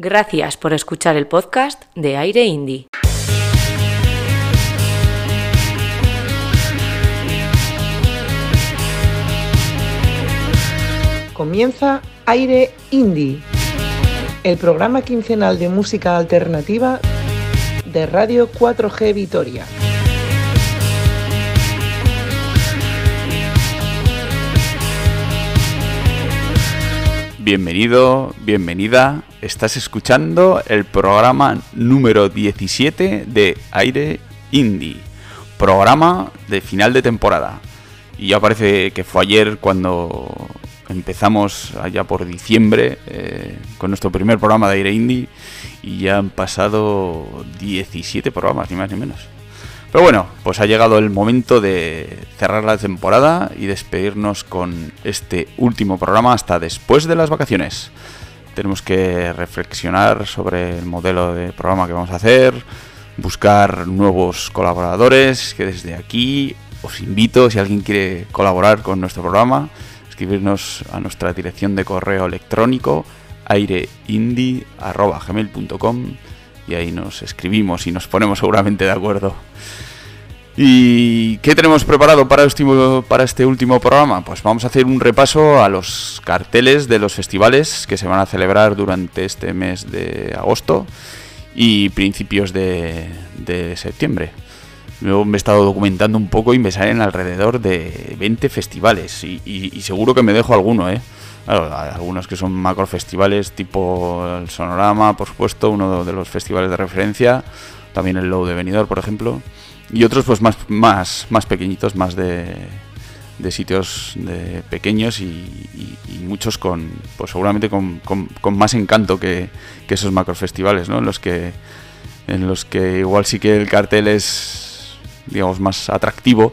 Gracias por escuchar el podcast de Aire Indie. Comienza Aire Indie, el programa quincenal de música alternativa de Radio 4G Vitoria. Bienvenido, bienvenida. Estás escuchando el programa número 17 de Aire Indie. Programa de final de temporada. Y ya parece que fue ayer cuando empezamos allá por diciembre eh, con nuestro primer programa de Aire Indie. Y ya han pasado 17 programas, ni más ni menos. Pero bueno, pues ha llegado el momento de cerrar la temporada y despedirnos con este último programa hasta después de las vacaciones. Tenemos que reflexionar sobre el modelo de programa que vamos a hacer, buscar nuevos colaboradores, que desde aquí os invito, si alguien quiere colaborar con nuestro programa, escribirnos a nuestra dirección de correo electrónico aireindie.gmail.com y ahí nos escribimos y nos ponemos seguramente de acuerdo. ¿Y qué tenemos preparado para este, último programa? Pues vamos a hacer un repaso a los carteles de los festivales que se van a celebrar durante este mes de agosto y principios de, septiembre. Luego me he estado documentando un poco y me salen alrededor de 20 festivales y, seguro que me dejo alguno, ¿eh? algunos que son macro festivales tipo el Sonorama, por supuesto, uno de los festivales de referencia, también el Low de Benidorm, por ejemplo y otros pues más, más, más pequeñitos, más de, de sitios de pequeños y, muchos con, pues seguramente con, con, más encanto que, que, esos macrofestivales, ¿no? En los que en los que igual sí que el cartel es digamos más atractivo,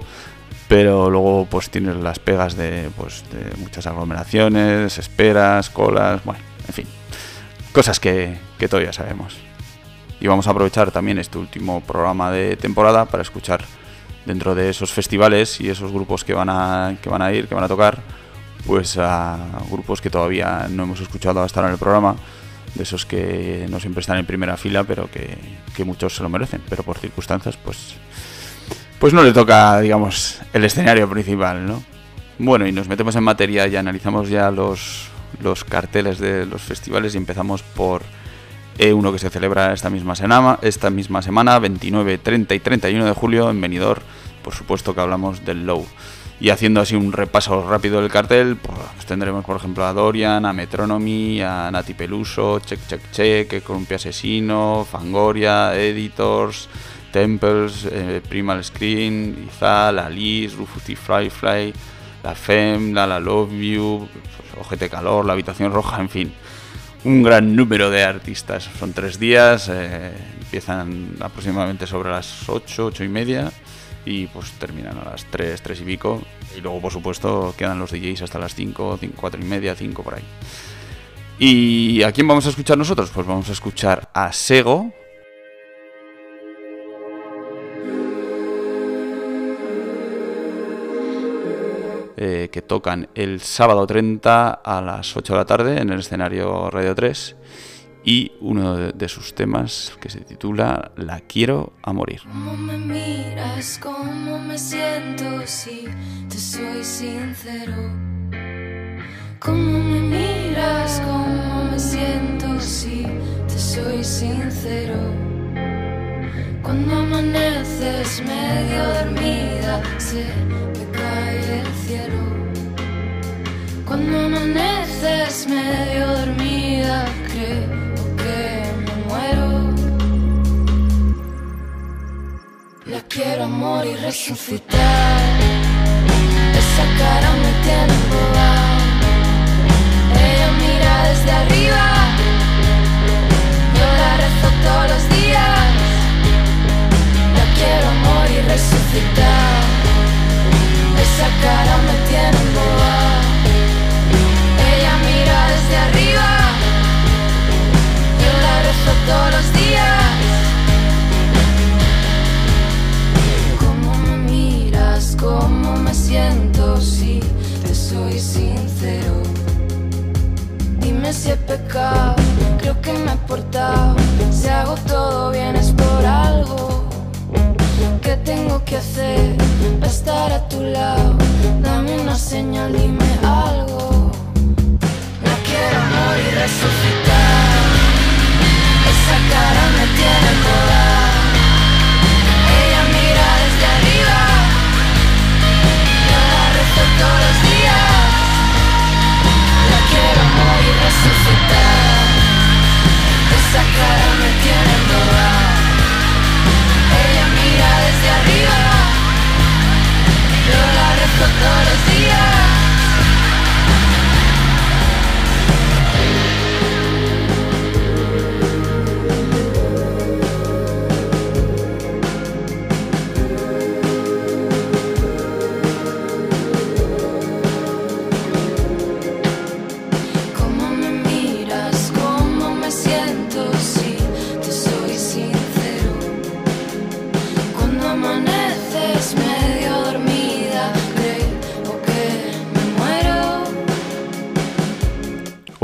pero luego pues tienes las pegas de pues de muchas aglomeraciones, esperas, colas, bueno, en fin, cosas que, que todavía sabemos y vamos a aprovechar también este último programa de temporada para escuchar dentro de esos festivales y esos grupos que van a, que van a ir, que van a tocar, pues a grupos que todavía no hemos escuchado hasta ahora en el programa, de esos que no siempre están en primera fila, pero que, muchos se lo merecen, pero por circunstancias, pues, pues no le toca, digamos, el escenario principal, ¿no? Bueno, y nos metemos en materia y analizamos ya los, los carteles de los festivales y empezamos por e uno que se celebra esta misma, semana, esta misma semana, 29, 30 y 31 de julio en Benidorm. Por supuesto que hablamos del Low. Y haciendo así un repaso rápido del cartel, pues tendremos por ejemplo a Dorian, a Metronomy, a Nati Peluso, Check Check Check, Columpia Asesino, Fangoria, Editors, Temples, eh, Primal Screen, Izal, Alice, Rufus T. Fly Fly, La Femme, La Love You, Ojete Calor, La Habitación Roja, en fin un gran número de artistas. Son tres días, eh, empiezan aproximadamente sobre las 8, 8 y media y pues terminan a las 3, 3 y pico. Y luego, por supuesto, quedan los DJs hasta las 5, 5 4 y media, 5 por ahí. ¿Y a quién vamos a escuchar nosotros? Pues vamos a escuchar a Sego, Eh, que tocan el sábado 30 a las 8 de la tarde en el escenario Radio 3 y uno de, sus temas que se titula La quiero a morir. ¿Cómo me miras? ¿Cómo me siento si te soy sincero? ¿Cómo me miras? ¿Cómo me siento si te soy sincero? Cuando amaneces medio dormida, se cae el cielo. Cuando amaneces medio dormida, creo que me muero. La quiero morir y resucitar. Esa cara me tiene embobado. Ella mira desde arriba. Yo la rezo todos los días. La quiero morir y resucitar esa cara me tiene boba. Ella mira desde arriba, yo la rezo todos los días. ¿Cómo me miras? ¿Cómo me siento? Si te soy sincero, dime si he pecado. creo que me he portado. Si hago que hacer para estar a tu lado? Dame una señal, dime algo. No quiero morir resucitar. Esa cara me tiene toda. Ella mira desde arriba. Yo la rezo todos los días. La quiero morir resucitar. Esa cara me tiene la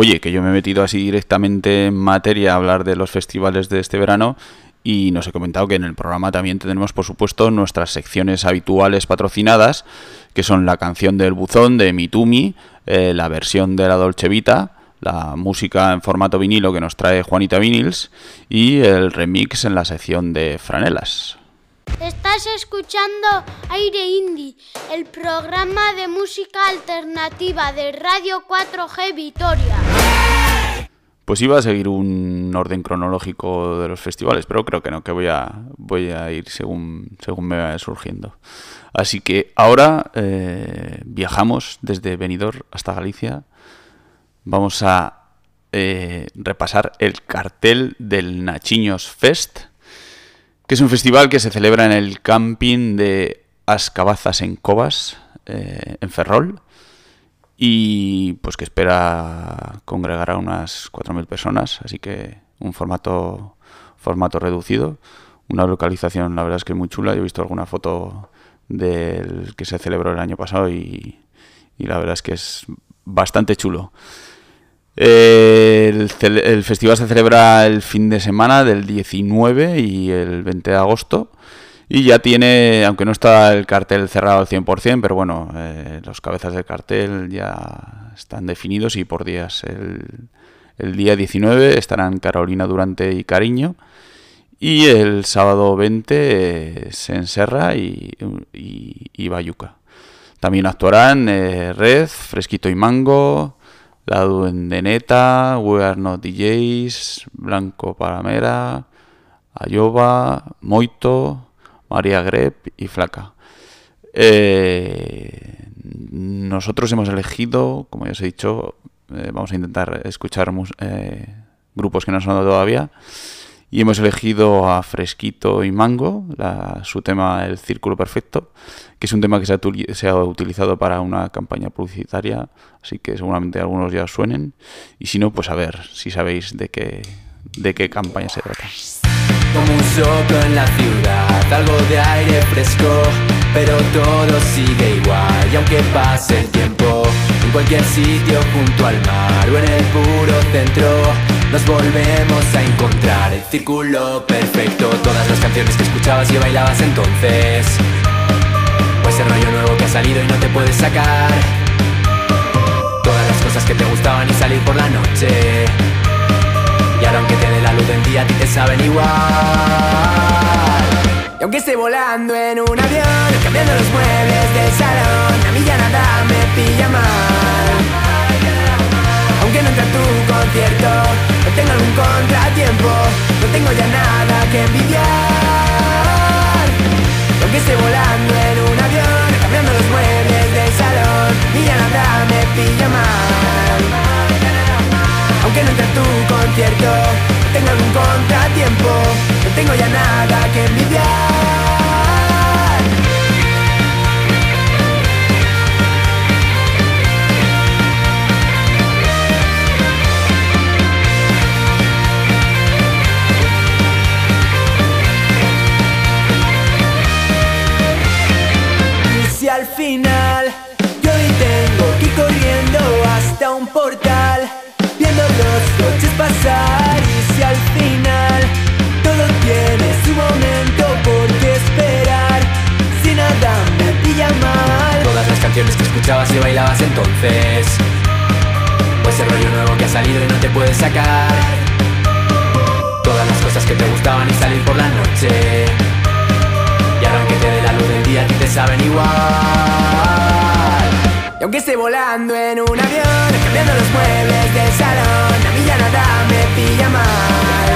Oye, que yo me he metido así directamente en materia a hablar de los festivales de este verano y nos he comentado que en el programa también tenemos, por supuesto, nuestras secciones habituales patrocinadas, que son la canción del buzón de Mitumi, eh, la versión de la Dolce Vita, la música en formato vinilo que nos trae Juanita Vinils y el remix en la sección de franelas. Estás escuchando Aire Indie, el programa de música alternativa de Radio 4G Vitoria. Pues iba a seguir un orden cronológico de los festivales, pero creo que no, que voy a, voy a ir según, según me vaya surgiendo. Así que ahora eh, viajamos desde Benidorm hasta Galicia. Vamos a eh, repasar el cartel del Nachiños Fest, que es un festival que se celebra en el camping de Ascabazas en Cobas, eh, en Ferrol y pues que espera congregar a unas 4.000 personas, así que un formato formato reducido, una localización la verdad es que muy chula, yo he visto alguna foto del que se celebró el año pasado y, y la verdad es que es bastante chulo. El, festival se celebra el fin de semana del 19 y el 20 de agosto. Y ya tiene, aunque no está el cartel cerrado al 100%, pero bueno, eh, los cabezas del cartel ya están definidos y por días. El, día 19 estarán Carolina Durante y Cariño. Y el sábado 20 eh, se y, y Bayuca. También actuarán eh, Red, Fresquito y Mango, La Duendeneta, We Are Not DJs, Blanco Palamera, Ayoba, Moito, María Grep y Flaca. Eh, nosotros hemos elegido, como ya os he dicho, eh, vamos a intentar escuchar eh, grupos que no han sonado todavía. Y hemos elegido a Fresquito y Mango, la- su tema El Círculo Perfecto, que es un tema que se ha, se ha utilizado para una campaña publicitaria, así que seguramente algunos ya os suenen. Y si no, pues a ver si sabéis de qué, de qué campaña se trata. Como un soplo en la ciudad, algo de aire fresco, pero todo sigue igual. Y aunque pase el tiempo, en cualquier sitio junto al mar o en el puro centro, nos volvemos a encontrar. El círculo perfecto, todas las canciones que escuchabas y bailabas entonces. O ese rollo nuevo que ha salido y no te puedes sacar. Todas las cosas que te gustaban y salir por la noche. Y ahora aunque te dé la luz del día a ti te saben igual. Y aunque esté volando en un avión Cambiando los muebles del salón A mí ya nada me pilla mal. Aunque no entre a tu concierto No tengo algún contratiempo No tengo ya nada que envidiar. Y aunque esté volando en un avión Cambiando los muebles del salón Y ya nada me pilla mal aunque no esté en tu concierto. Tengo algún contratiempo, no tengo ya nada que envidiar. Y si al final yo hoy tengo que ir corriendo hasta un portal noches pasar y si al final todo tiene su momento por qué esperar si nada me pilla mal. Todas las canciones que escuchabas y bailabas entonces. Pues el rollo nuevo que ha salido y no te puedes sacar. Todas las cosas que te gustaban y salir por la noche. Y ahora que te dé la luz del día a ti te saben igual. Y aunque esté volando en un avión Cambiando los muebles del salón A mí ya nada me pilla mal.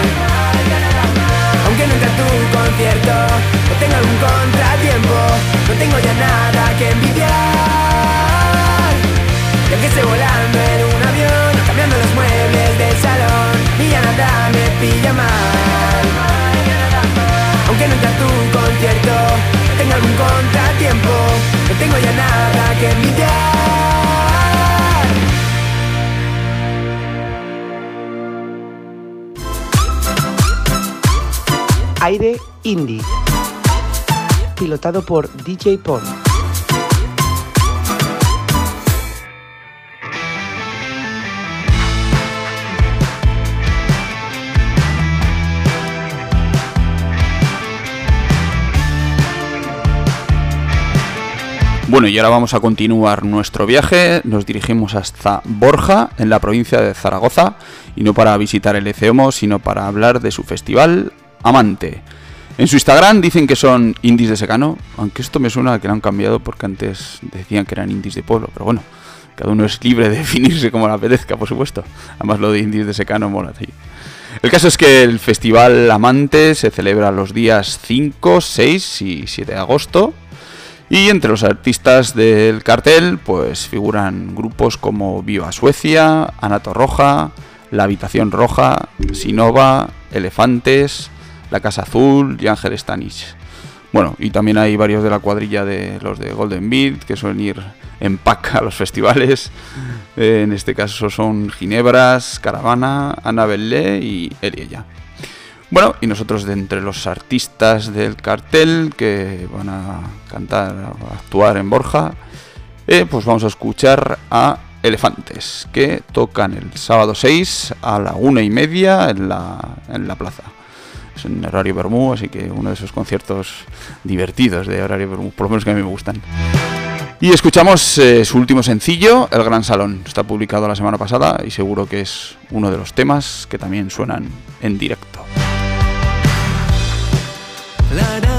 Aunque no entre a tu concierto O tenga algún contratiempo No tengo ya nada que envidiar. Y aunque esté volando en un avión Cambiando los muebles del salón Y ya nada me pilla mal. Aunque no entre a tu concierto O tenga algún contratiempo No tengo ya nada que envidiar Aire Indie. Pilotado por DJ Pon. Bueno, y ahora vamos a continuar nuestro viaje. Nos dirigimos hasta Borja, en la provincia de Zaragoza, y no para visitar el ECEOMO, sino para hablar de su festival Amante. En su Instagram dicen que son indies de secano, aunque esto me suena a que lo han cambiado porque antes decían que eran indies de pueblo, pero bueno, cada uno es libre de definirse como le apetezca, por supuesto. Además lo de indies de secano mola. El caso es que el festival Amante se celebra los días 5, 6 y 7 de agosto. Y entre los artistas del cartel, pues figuran grupos como Viva Suecia, Anato Roja, La Habitación Roja, Sinova, Elefantes, La Casa Azul y Ángel Stanich. Bueno, y también hay varios de la cuadrilla de los de Golden Beat que suelen ir en pack a los festivales. Eh, en este caso son Ginebras, Caravana, Ana Bellé y Eliella. Bueno, y nosotros de entre los artistas del cartel que van a cantar, a actuar en Borja, eh, pues vamos a escuchar a Elefantes, que tocan el sábado 6 a la una y media en la, en la plaza. Es en horario Bermú, así que uno de esos conciertos divertidos de horario Bermú, por lo menos que a mí me gustan. Y escuchamos eh, su último sencillo, El Gran Salón. Está publicado la semana pasada y seguro que es uno de los temas que también suenan en directo. La araña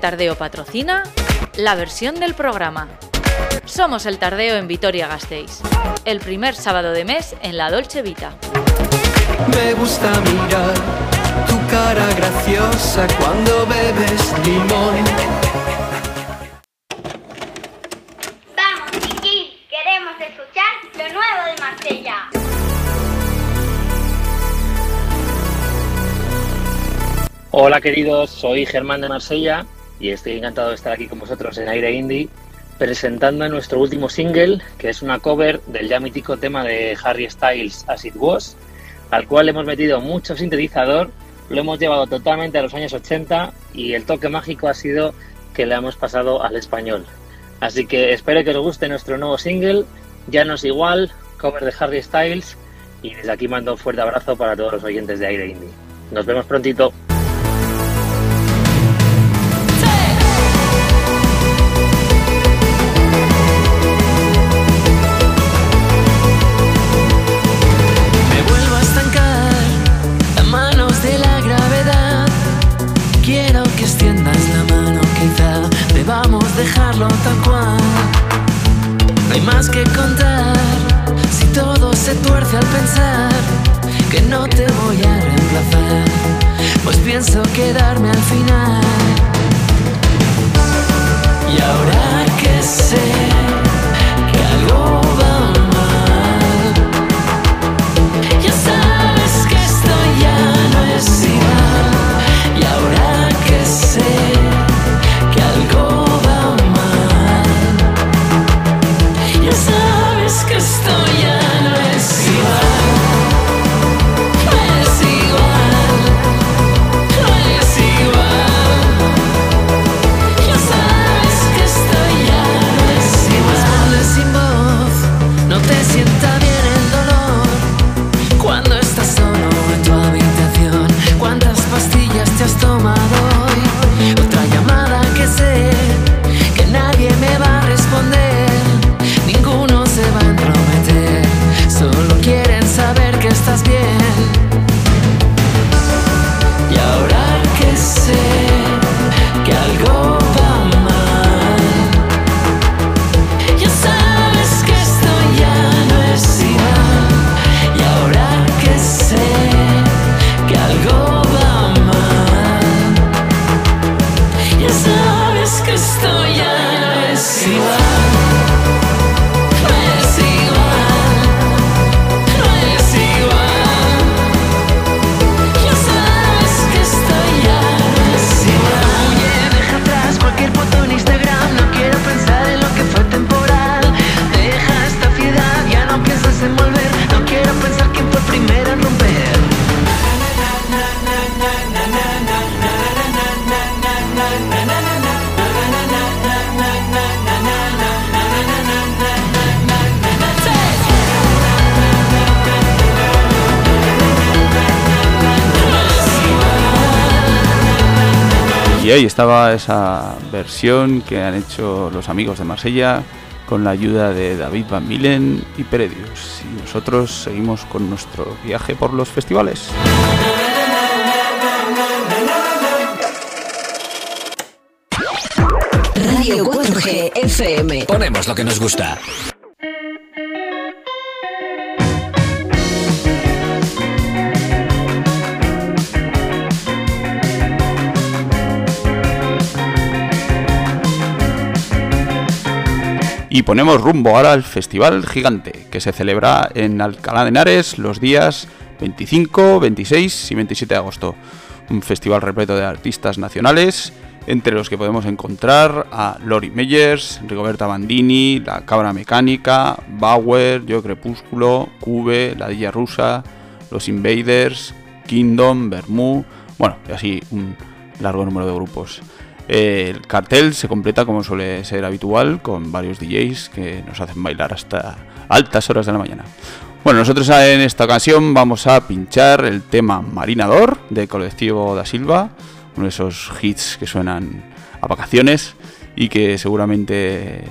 Tardeo patrocina la versión del programa. Somos el Tardeo en Vitoria-Gasteiz, el primer sábado de mes en la Dolce Vita. Me gusta mirar tu cara graciosa cuando bebes limón. Vamos, chiquis, queremos escuchar lo nuevo de Marsella. Hola queridos, soy Germán de Marsella y estoy encantado de estar aquí con vosotros en Aire Indie presentando nuestro último single, que es una cover del ya mítico tema de Harry Styles As It al cual hemos metido mucho sintetizador, lo hemos llevado totalmente a los años 80 y el toque mágico ha sido que le hemos pasado al español. Así que espero que os guste nuestro nuevo single, Ya no es igual, cover de Harry Styles y desde aquí mando un fuerte abrazo para todos los oyentes de Aire Indie. Nos vemos prontito. Dejarlo tal cual. No hay más que contar si todo se tuerce al pensar que no te voy a reemplazar. Pues pienso quedarme al final. Y ahora que sé que algo esa versión que han hecho los amigos de Marsella con la ayuda de David Van Milen y Peredius. Y nosotros seguimos con nuestro viaje por los festivales. Radio 4G FM. Ponemos lo que nos gusta. Y ponemos rumbo ahora al Festival Gigante, que se celebra en Alcalá de Henares los días 25, 26 y 27 de agosto. Un festival repleto de artistas nacionales, entre los que podemos encontrar a Lori Meyers, Rigoberta Bandini, La Cabra Mecánica, Bauer, Yo Crepúsculo, Cube, La Dilla Rusa, Los Invaders, Kingdom, Bermú, bueno, y así un largo número de grupos. El cartel se completa como suele ser habitual con varios DJs que nos hacen bailar hasta altas horas de la mañana. Bueno, nosotros en esta ocasión vamos a pinchar el tema Marinador de Colectivo da Silva, uno de esos hits que suenan a vacaciones y que seguramente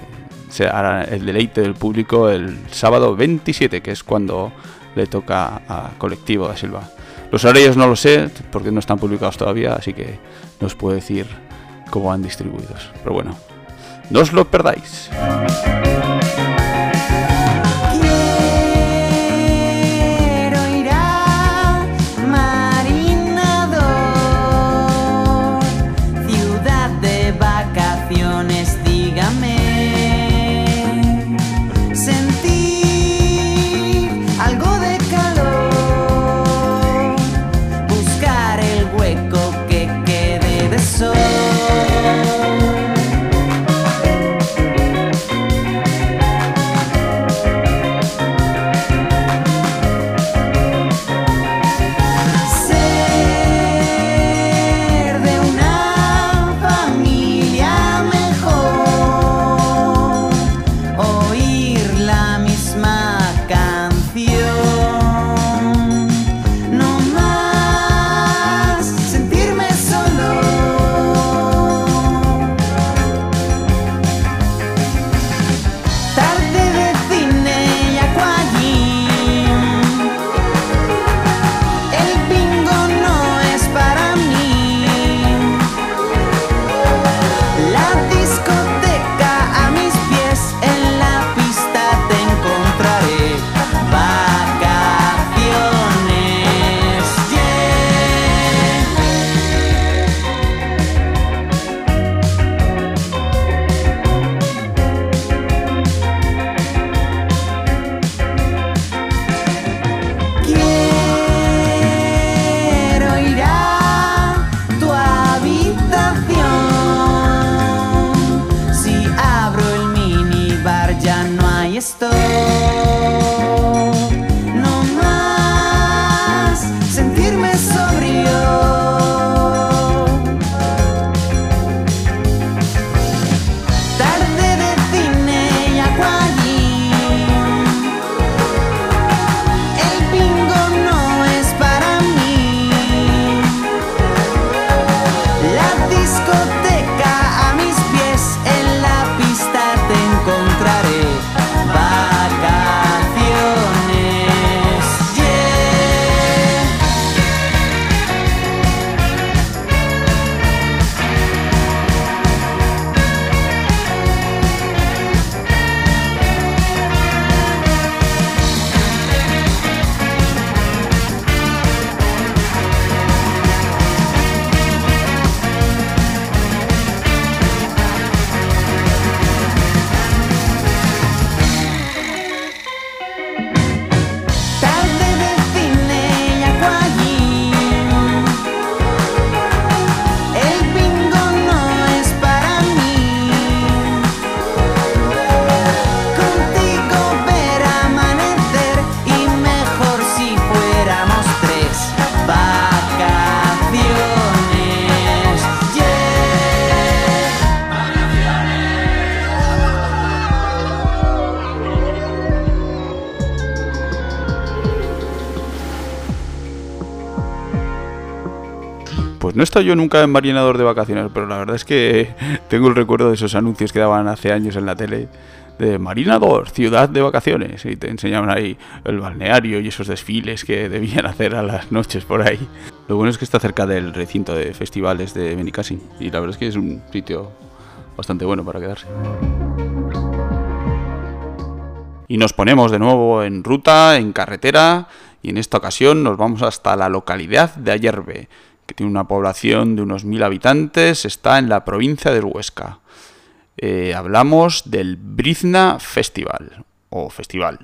será el deleite del público el sábado 27, que es cuando le toca a Colectivo da Silva. Los horarios no lo sé porque no están publicados todavía, así que no os puedo decir cómo van distribuidos. Pero bueno, no os lo perdáis. Yo nunca en marinador de vacaciones, pero la verdad es que tengo el recuerdo de esos anuncios que daban hace años en la tele de Marinador, ciudad de vacaciones, y te enseñaban ahí el balneario y esos desfiles que debían hacer a las noches por ahí. Lo bueno es que está cerca del recinto de festivales de Benicassim, y la verdad es que es un sitio bastante bueno para quedarse. Y nos ponemos de nuevo en ruta, en carretera, y en esta ocasión nos vamos hasta la localidad de Ayerbe, que tiene una población de unos mil habitantes, está en la provincia del Huesca. Eh, hablamos del Brizna Festival, o festival.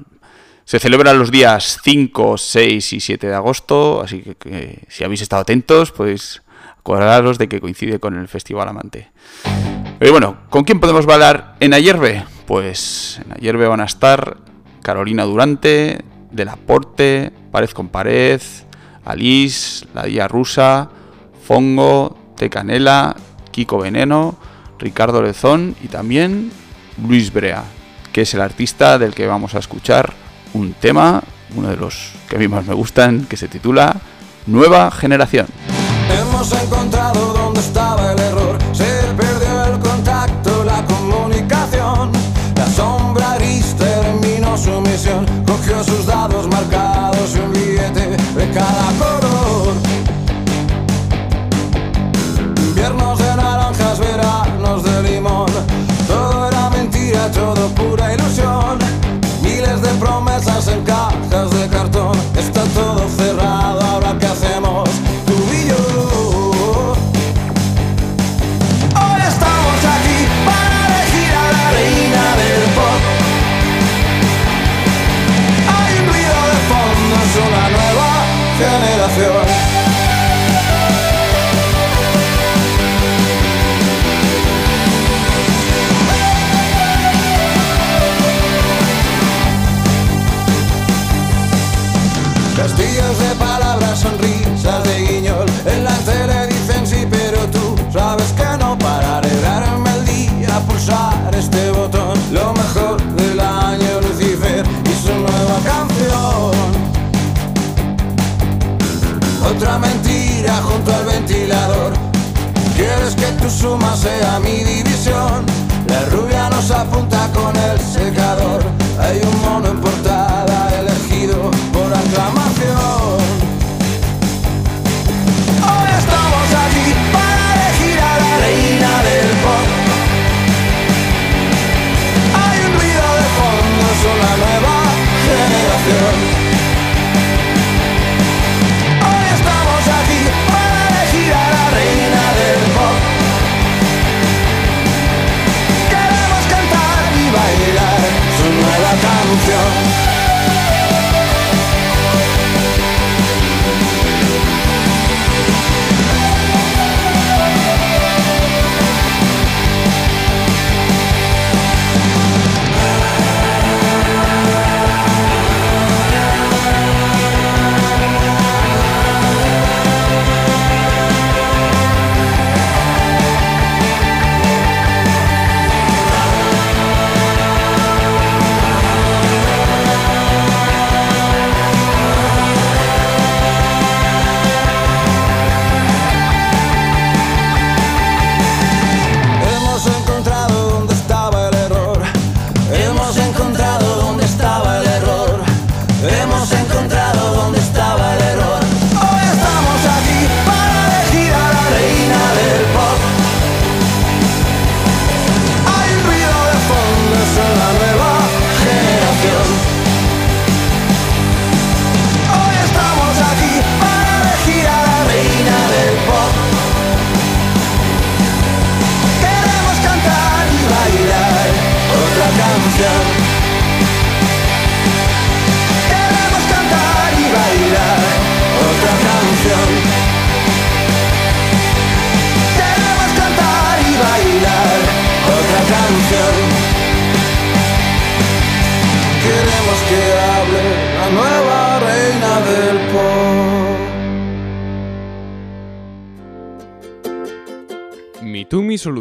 Se celebra los días 5, 6 y 7 de agosto, así que, si habéis estado atentos podéis acordaros de que coincide con el Festival Amante. Pero bueno, ¿con quién podemos bailar en Ayerbe? Pues en Ayerbe van a estar Carolina Durante, Del Aporte, Pared con Pared, Alice, La Día Rusa, Fongo, Tecanela, Kiko Veneno, Ricardo Lezón y también Luis Brea, que es el artista del que vamos a escuchar un tema, uno de los que a mí más me gustan, que se titula Nueva Generación. Hemos encontrado dónde estaba el error. Se perdió el contacto, la comunicación. La sombra gris terminó su misión. Cogió sus dados marcados súmase a mi división. La rubia nos apunta con el secador. Hay un mono en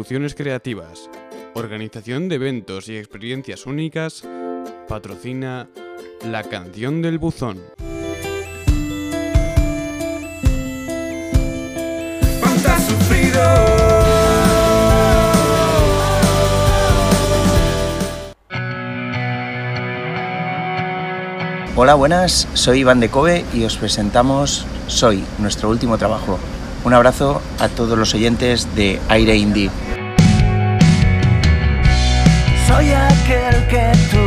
Soluciones creativas, organización de eventos y experiencias únicas, patrocina La canción del buzón. Hola, buenas, soy Iván de Kobe y os presentamos Soy, nuestro último trabajo. Un abrazo a todos los oyentes de Aire Indie. que tú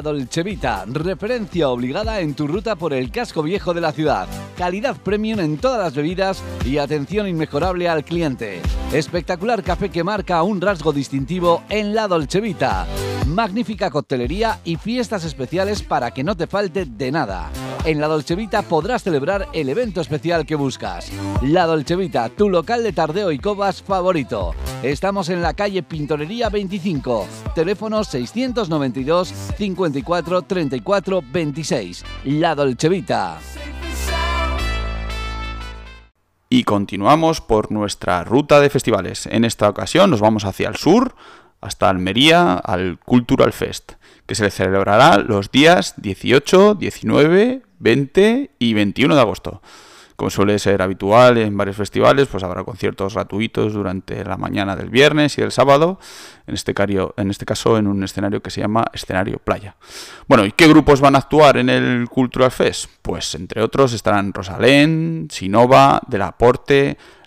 La Dolce Vita, referencia obligada en tu ruta por el casco viejo de la ciudad. Calidad premium en todas las bebidas y atención inmejorable al cliente. Espectacular café que marca un rasgo distintivo en La Dolce Vita. Magnífica coctelería y fiestas especiales para que no te falte de nada. En La Dolce Vita podrás celebrar el evento especial que buscas. La Dolce Vita, tu local de tardeo y cobas favorito. Estamos en la calle Pintorería 25. Teléfono 692 54 34 26. La Dolce Vita. Y continuamos por nuestra ruta de festivales. En esta ocasión nos vamos hacia el sur, hasta Almería, al Cultural Fest, que se celebrará los días 18, 19, 20 y 21 de agosto. Como suele ser habitual en varios festivales, pues habrá conciertos gratuitos durante la mañana del viernes y el sábado, en este, cario- en este caso en un escenario que se llama Escenario Playa. Bueno, ¿y qué grupos van a actuar en el Cultural Fest? Pues entre otros estarán Rosalén, Sinova, Del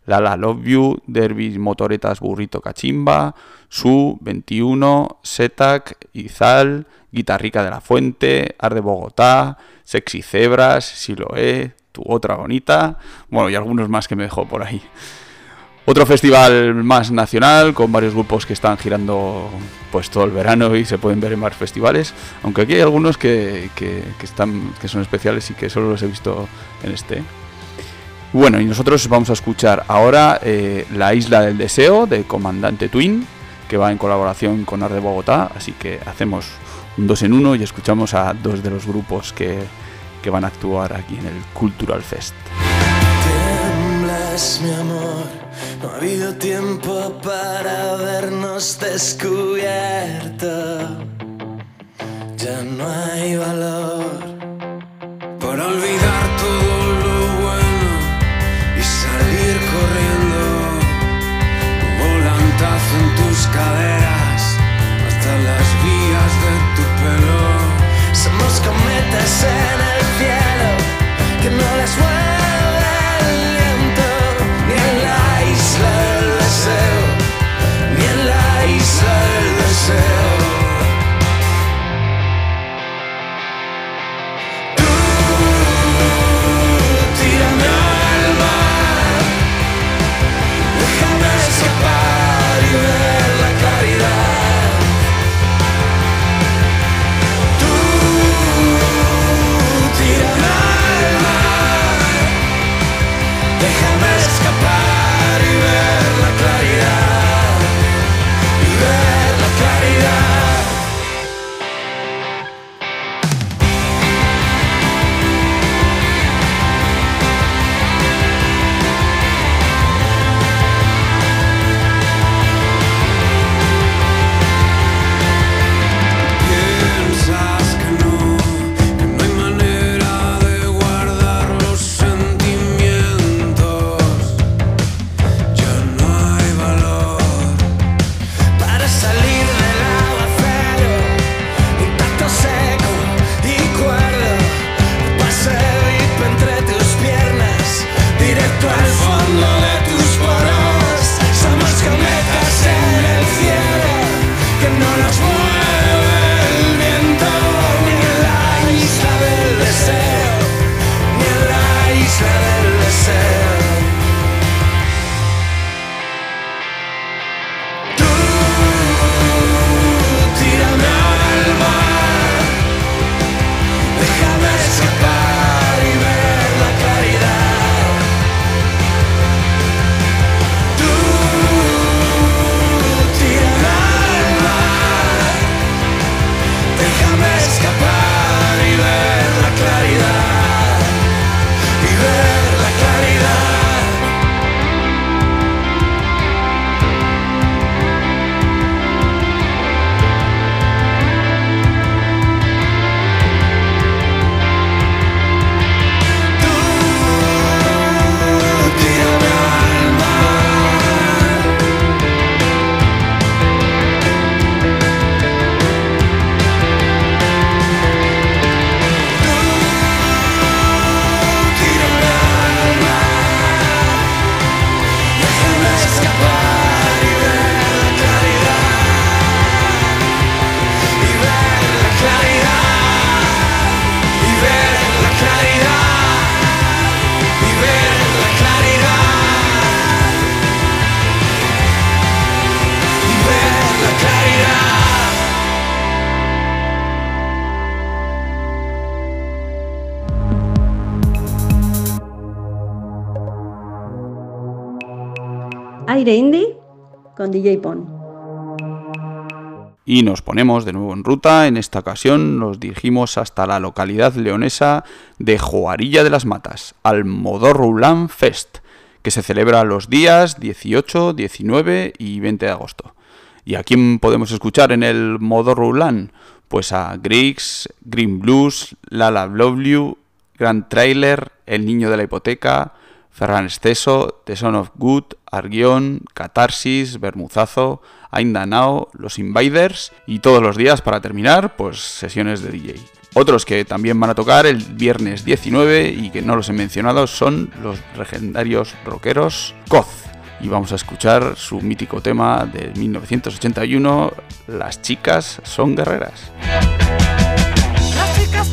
Aporte, Lala Love You, Derby Motoretas Burrito Cachimba, Su 21, Setac, Izal, Guitarrica de la Fuente, Arde Bogotá, Sexy Cebras, Siloé, Tu Otra Bonita, bueno, y algunos más que me dejó por ahí. Otro festival más nacional, con varios grupos que están girando pues todo el verano y se pueden ver en varios festivales, aunque aquí hay algunos que, que- que están, que son especiales y que solo los he visto en este. Bueno, y nosotros vamos a escuchar ahora eh, La Isla del Deseo de Comandante Twin, que va en colaboración con Arde Bogotá, así que hacemos un dos en uno y escuchamos a dos de los grupos que, que van a actuar aquí en el Cultural Fest. Tiemblas, mi amor, no ha habido tiempo para vernos descubierto. Ya no hay valor Para olvidar cometas en Indie con DJ Pon. Y nos ponemos de nuevo en ruta. En esta ocasión nos dirigimos hasta la localidad leonesa de Joarilla de las Matas, al Modorrulán Fest, que se celebra los días 18, 19 y 20 de agosto. ¿Y a quién podemos escuchar en el Modorrulán? Pues a Griggs, Green Blues, Lala Lovely, Grand Trailer, El Niño de la Hipoteca, Ferran Esteso, The Son of Good, Argión, Catarsis, Bermuzazo, Ainda Now, Los Invaders y todos los días para terminar, pues sesiones de DJ. Otros que también van a tocar el viernes 19 y que no los he mencionado son los legendarios rockeros Koz. Y vamos a escuchar su mítico tema de 1981, Las chicas son guerreras. Las chicas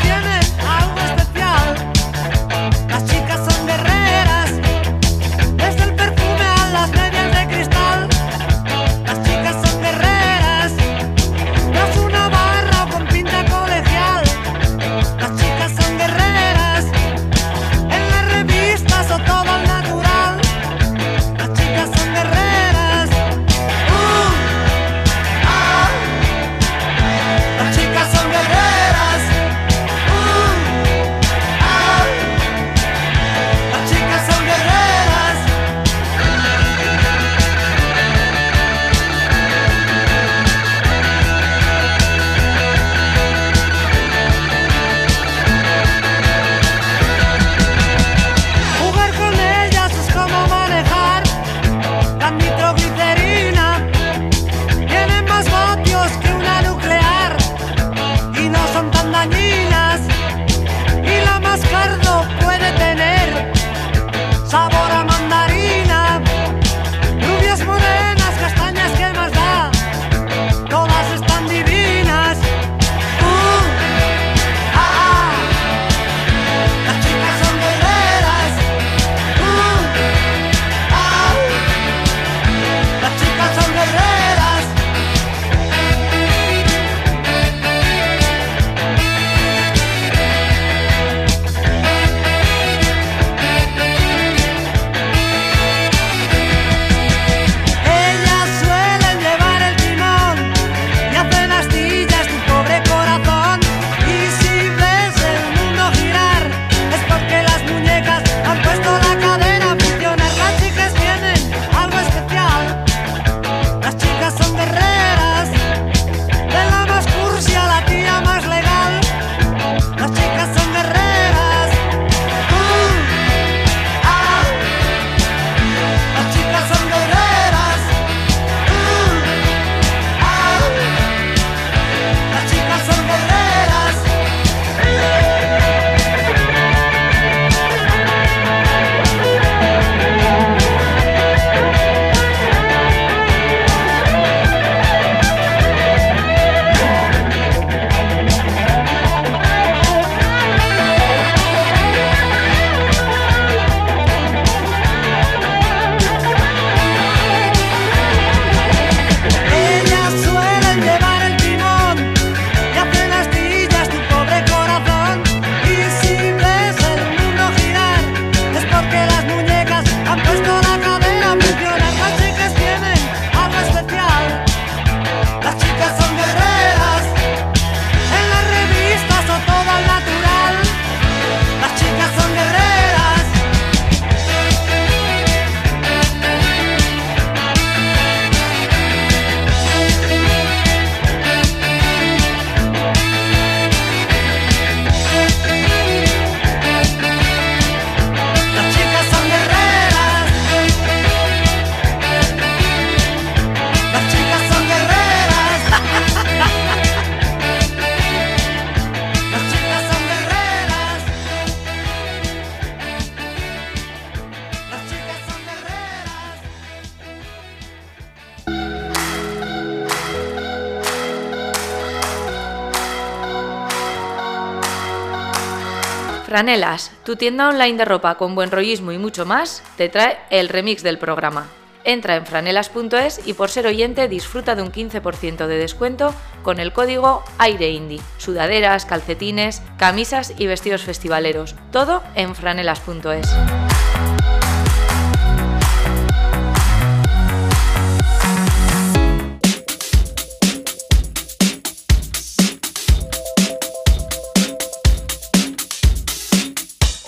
Franelas, tu tienda online de ropa con buen rollismo y mucho más, te trae el remix del programa. Entra en franelas.es y por ser oyente disfruta de un 15% de descuento con el código AIREINDI. Sudaderas, calcetines, camisas y vestidos festivaleros. Todo en franelas.es.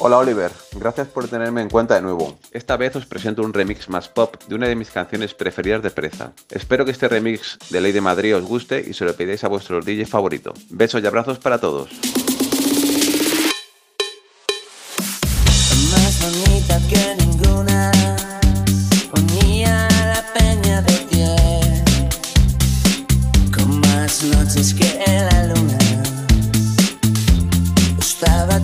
Hola Oliver, gracias por tenerme en cuenta de nuevo. Esta vez os presento un remix más pop de una de mis canciones preferidas de Pereza. Espero que este remix de Ley de Madrid os guste y se lo pidáis a vuestro DJ favorito. Besos y abrazos para todos. noches que la luna. Estaba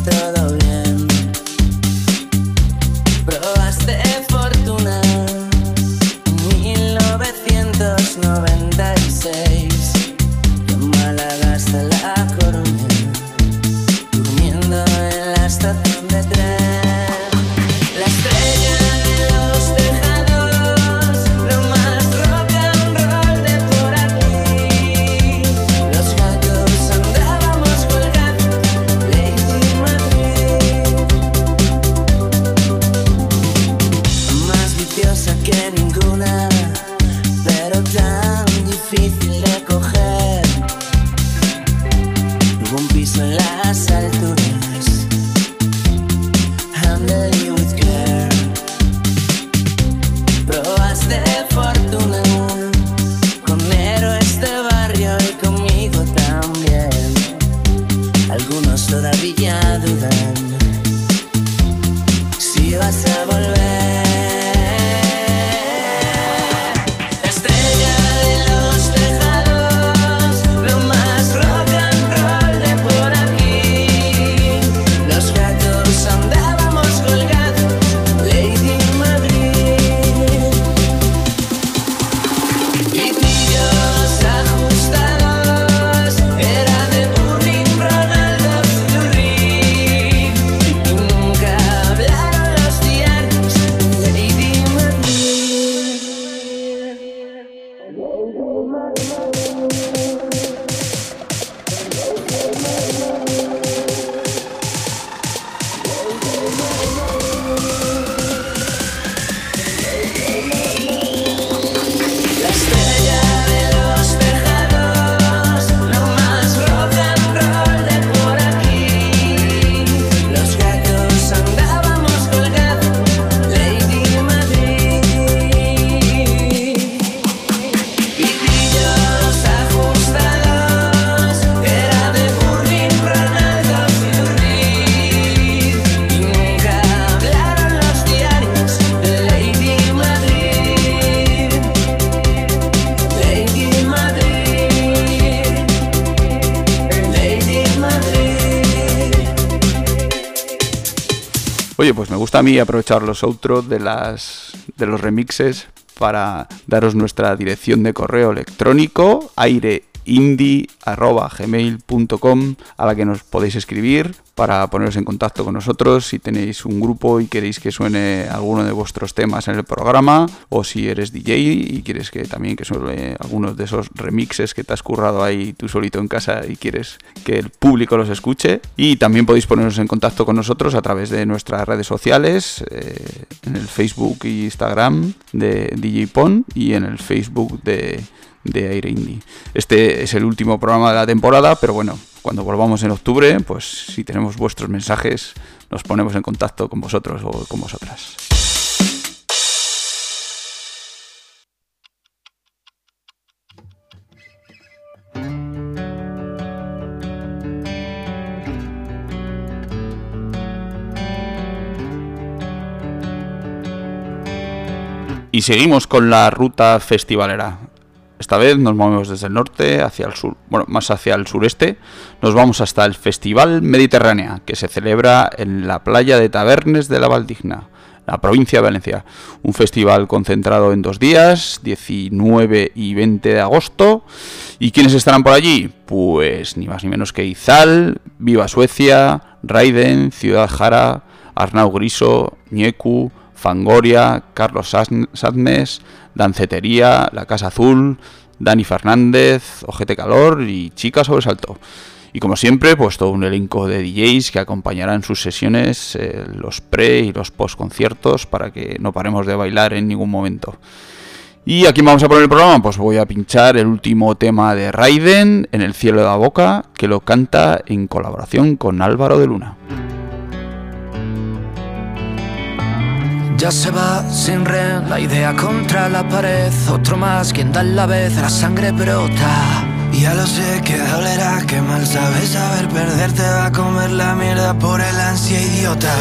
Algunos todavía dudan si vas a a mí aprovechar los outros de las de los remixes para daros nuestra dirección de correo electrónico aireindie@gmail.com a la que nos podéis escribir para poneros en contacto con nosotros. Si tenéis un grupo y queréis que suene alguno de vuestros temas en el programa o si eres DJ y quieres que también que suene algunos de esos remixes que te has currado ahí tú solito en casa y quieres que el público los escuche. Y también podéis poneros en contacto con nosotros a través de nuestras redes sociales eh, en el Facebook e Instagram de DJ Pon y en el Facebook de de Aire Indie. Este es el último programa de la temporada, pero bueno, cuando volvamos en octubre, pues si tenemos vuestros mensajes, nos ponemos en contacto con vosotros o con vosotras. Y seguimos con la ruta festivalera. Esta vez nos movemos desde el norte hacia el sur, bueno, más hacia el sureste. Nos vamos hasta el Festival Mediterránea, que se celebra en la playa de Tabernes de la Valdigna, la provincia de Valencia. Un festival concentrado en dos días, 19 y 20 de agosto. ¿Y quiénes estarán por allí? Pues ni más ni menos que Izal, Viva Suecia, Raiden, Ciudad Jara, Arnau Griso, Ñecu, Fangoria, Carlos Sadnes, Dancetería, La Casa Azul, Dani Fernández, Ojete Calor y Chica Sobresalto. Y como siempre, pues todo un elenco de DJs que acompañarán sus sesiones, eh, los pre y los post conciertos, para que no paremos de bailar en ningún momento. ¿Y aquí vamos a poner el programa? Pues voy a pinchar el último tema de Raiden, En el cielo de la boca, que lo canta en colaboración con Álvaro de Luna. Ya se va sin red, la idea contra la pared. Otro más, quien da la vez, la sangre brota. Ya lo sé que dolerá, que mal sabes saber perder te va a comer la mierda por el ansia idiota.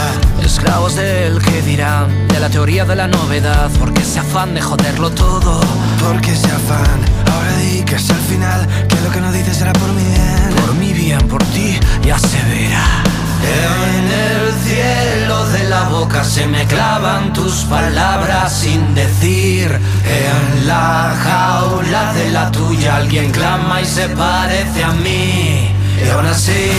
Esclavos del que dirán, de la teoría de la novedad, porque ese afán de joderlo todo. Porque ese afán, ahora di que es al final, que lo que no dices será por mi bien. Por mi bien, por ti, ya se verá. En el cielo de la boca se me clavan tus palabras sin decir. En la jaula de la tuya alguien clama y se parece a mí. Y aún así,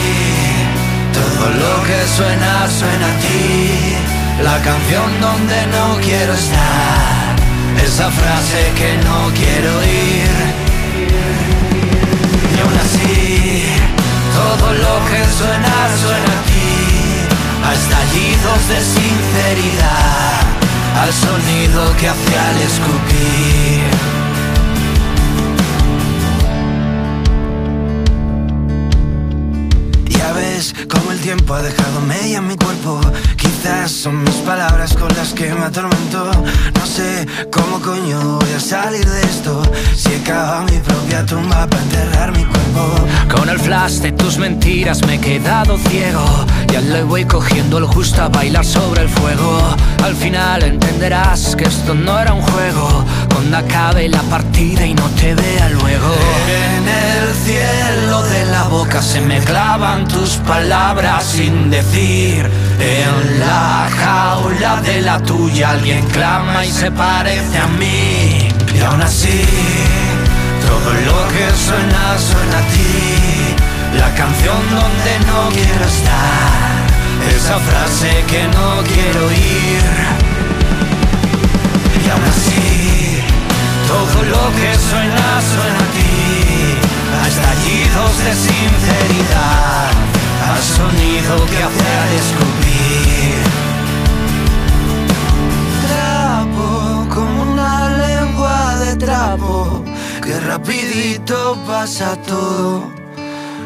todo lo que suena suena a ti. La canción donde no quiero estar. Esa frase que no quiero oír. Todo lo que suena suena a ti. A estallidos de sinceridad. Al sonido que hace al escupir. Cómo el tiempo ha dejado media en mi cuerpo. Quizás son mis palabras con las que me atormento. No sé cómo coño voy a salir de esto. Si he cavado mi propia tumba para enterrar mi cuerpo. De tus mentiras me he quedado ciego. Ya le voy cogiendo el justo a bailar sobre el fuego. Al final entenderás que esto no era un juego. Cuando acabe la partida y no te vea luego. En el cielo de la boca se me clavan tus palabras sin decir. En la jaula de la tuya alguien clama y se parece a mí. Y aún así, todo lo que suena suena a ti. La canción donde no quiero estar. Esa frase que no quiero oír. Y aún así, todo lo que suena suena a ti. A estallidos de sinceridad. Al sonido que hace al escupir. Trapo como una lengua de trapo. Que rapidito pasa todo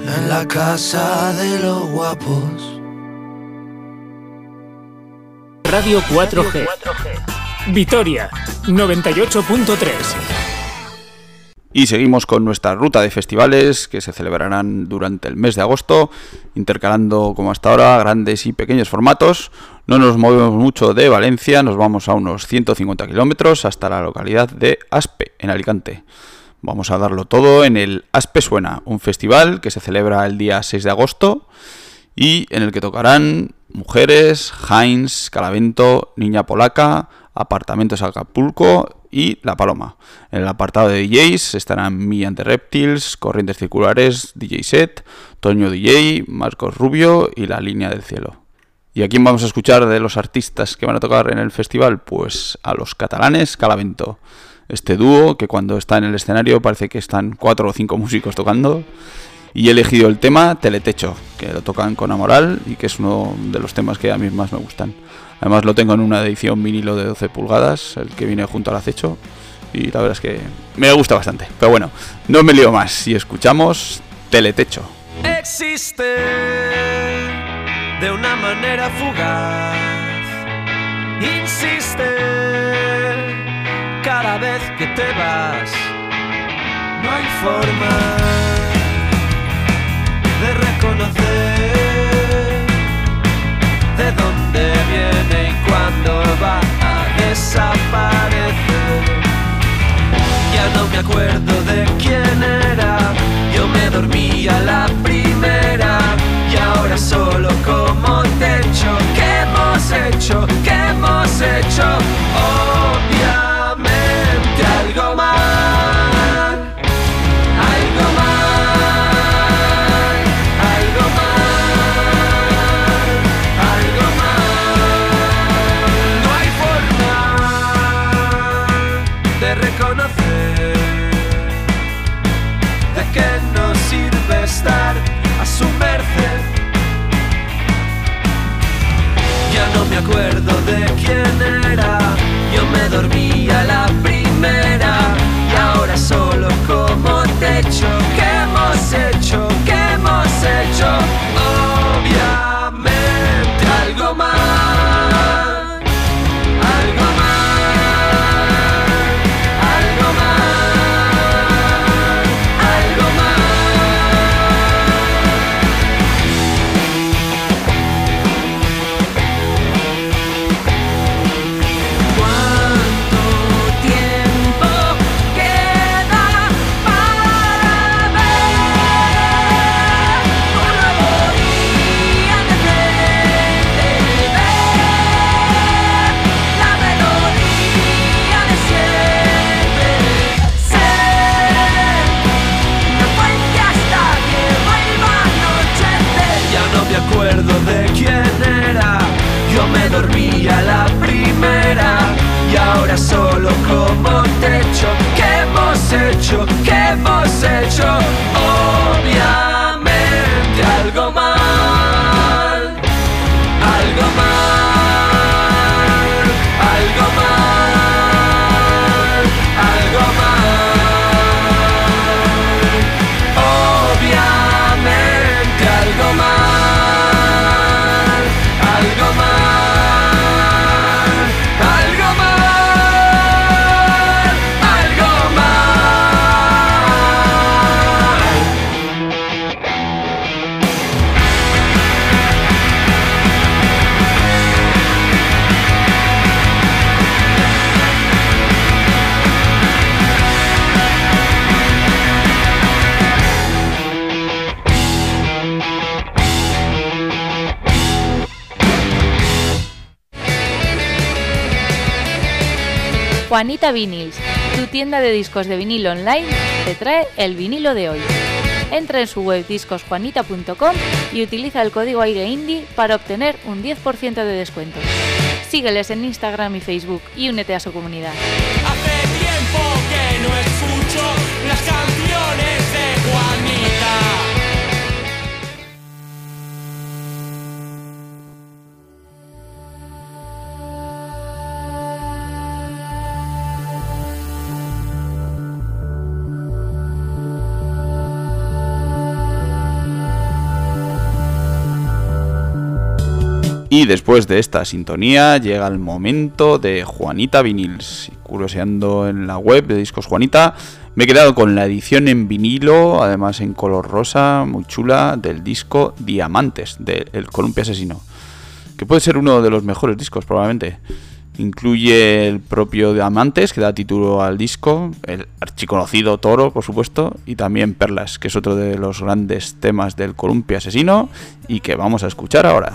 en la casa de los guapos. Radio 4G. Vitoria 98.3. Y seguimos con nuestra ruta de festivales que se celebrarán durante el mes de agosto, intercalando como hasta ahora grandes y pequeños formatos. No nos movemos mucho de Valencia, nos vamos a unos 150 kilómetros hasta la localidad de Aspe, en Alicante. Vamos a darlo todo en el Aspe Suena, un festival que se celebra el día 6 de agosto y en el que tocarán Mujeres, Heinz, Calavento, Niña Polaca, Apartamentos Acapulco y La Paloma. En el apartado de DJs estarán Mi Reptiles, Corrientes Circulares, DJ Set, Toño DJ, Marcos Rubio y La Línea del Cielo. ¿Y a quién vamos a escuchar de los artistas que van a tocar en el festival? Pues a los catalanes Calavento. Este dúo que cuando está en el escenario parece que están cuatro o cinco músicos tocando. Y he elegido el tema Teletecho, que lo tocan con Amoral y que es uno de los temas que a mí más me gustan. Además lo tengo en una edición vinilo de 12 pulgadas, el que viene junto al acecho. Y la verdad es que me gusta bastante. Pero bueno, no me lío más y escuchamos Teletecho. existe de una manera fugaz. Insiste vez que te vas. No hay forma y ahora solo como techo. ¿Qué hemos hecho? ¿Qué hemos Juanita Vinyls, tu tienda de discos de vinilo online, te trae el vinilo de hoy. Entra en su web discosjuanita.com y utiliza el código aire indie para obtener un 10% de descuento. Sígueles en Instagram y Facebook y únete a su comunidad. Hace tiempo que no escucho Y después de esta sintonía llega el momento de Juanita Vinils. Curioseando en la web de Discos Juanita, me he quedado con la edición en vinilo, además en color rosa, muy chula, del disco Diamantes, de El Columpio Asesino. Que puede ser uno de los mejores discos, probablemente. Incluye el propio Diamantes, que da título al disco, el archiconocido Toro, por supuesto, y también Perlas, que es otro de los grandes temas del Columpio Asesino y que vamos a escuchar ahora.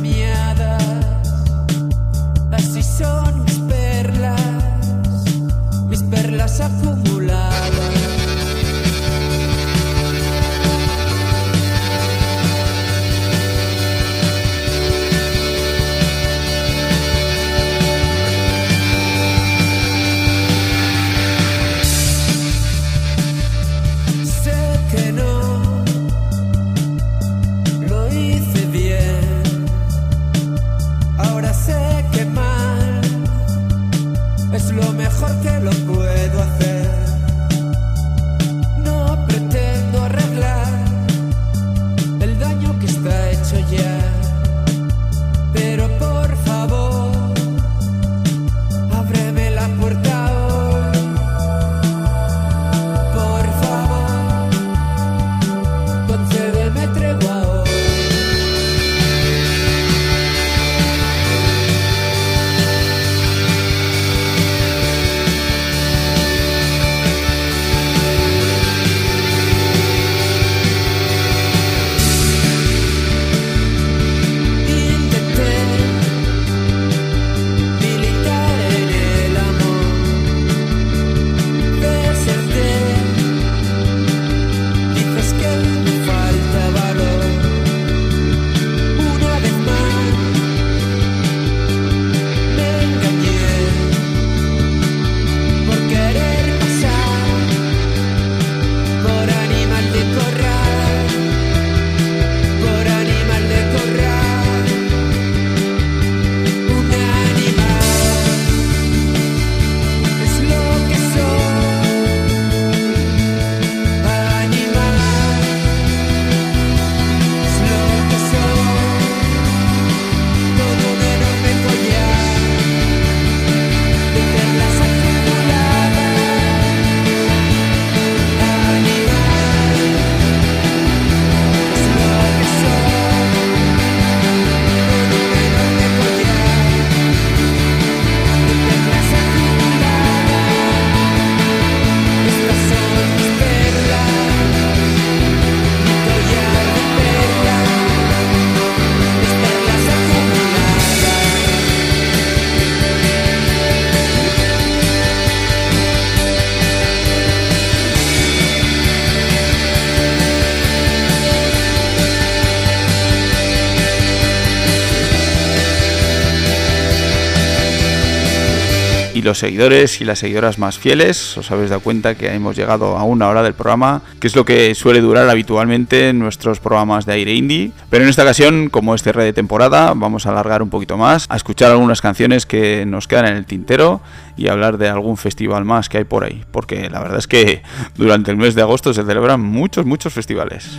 los seguidores y las seguidoras más fieles, os habéis dado cuenta que hemos llegado a una hora del programa, que es lo que suele durar habitualmente en nuestros programas de aire indie. Pero en esta ocasión, como es cierre de temporada, vamos a alargar un poquito más, a escuchar algunas canciones que nos quedan en el tintero y hablar de algún festival más que hay por ahí. Porque la verdad es que durante el mes de agosto se celebran muchos, muchos festivales.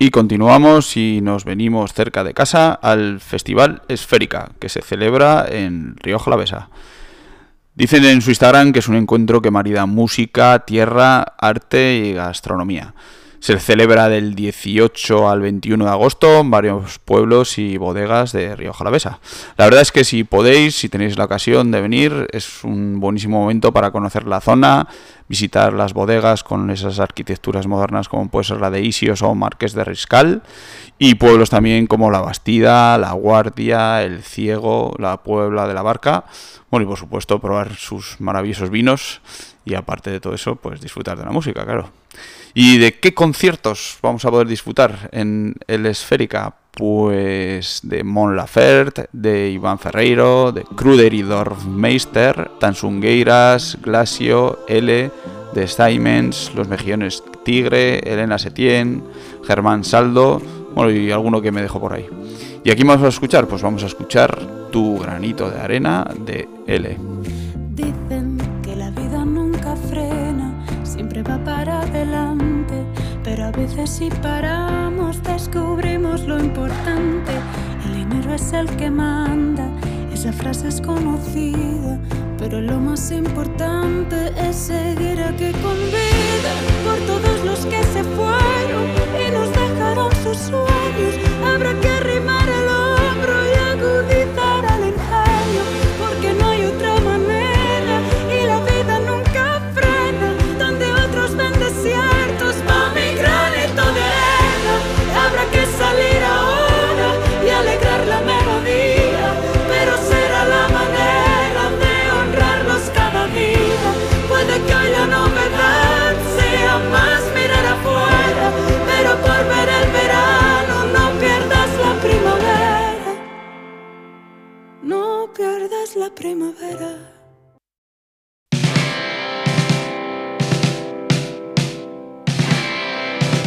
Y continuamos y nos venimos cerca de casa al Festival Esférica, que se celebra en Río Jalavesa. Dicen en su Instagram que es un encuentro que marida música, tierra, arte y gastronomía. Se celebra del 18 al 21 de agosto en varios pueblos y bodegas de Río Jalavesa. La verdad es que si podéis, si tenéis la ocasión de venir, es un buenísimo momento para conocer la zona, visitar las bodegas con esas arquitecturas modernas como puede ser la de Isios o Marqués de Riscal y pueblos también como La Bastida, La Guardia, El Ciego, La Puebla de la Barca. Bueno, y por supuesto probar sus maravillosos vinos y aparte de todo eso, pues disfrutar de la música, claro. ¿Y de qué conciertos vamos a poder disfrutar en el Esférica? Pues de Mon Laferte, de Iván Ferreiro, de Kruder y Dorfmeister, Tansungueiras, Glacio, L, de Simons, Los Mejillones Tigre, Elena Setién, Germán Saldo, bueno, y alguno que me dejo por ahí. ¿Y aquí vamos a escuchar? Pues vamos a escuchar Tu granito de arena de L. Dicen que la vida nunca frena, siempre va para adelante, pero a veces paramos descubrimos lo importante. El dinero es el que manda, esa frase es conocida, pero lo más importante es seguir aquí con vida por todos los que se fueron y nos dejaron sus sueños. Habrá que arrimar primavera.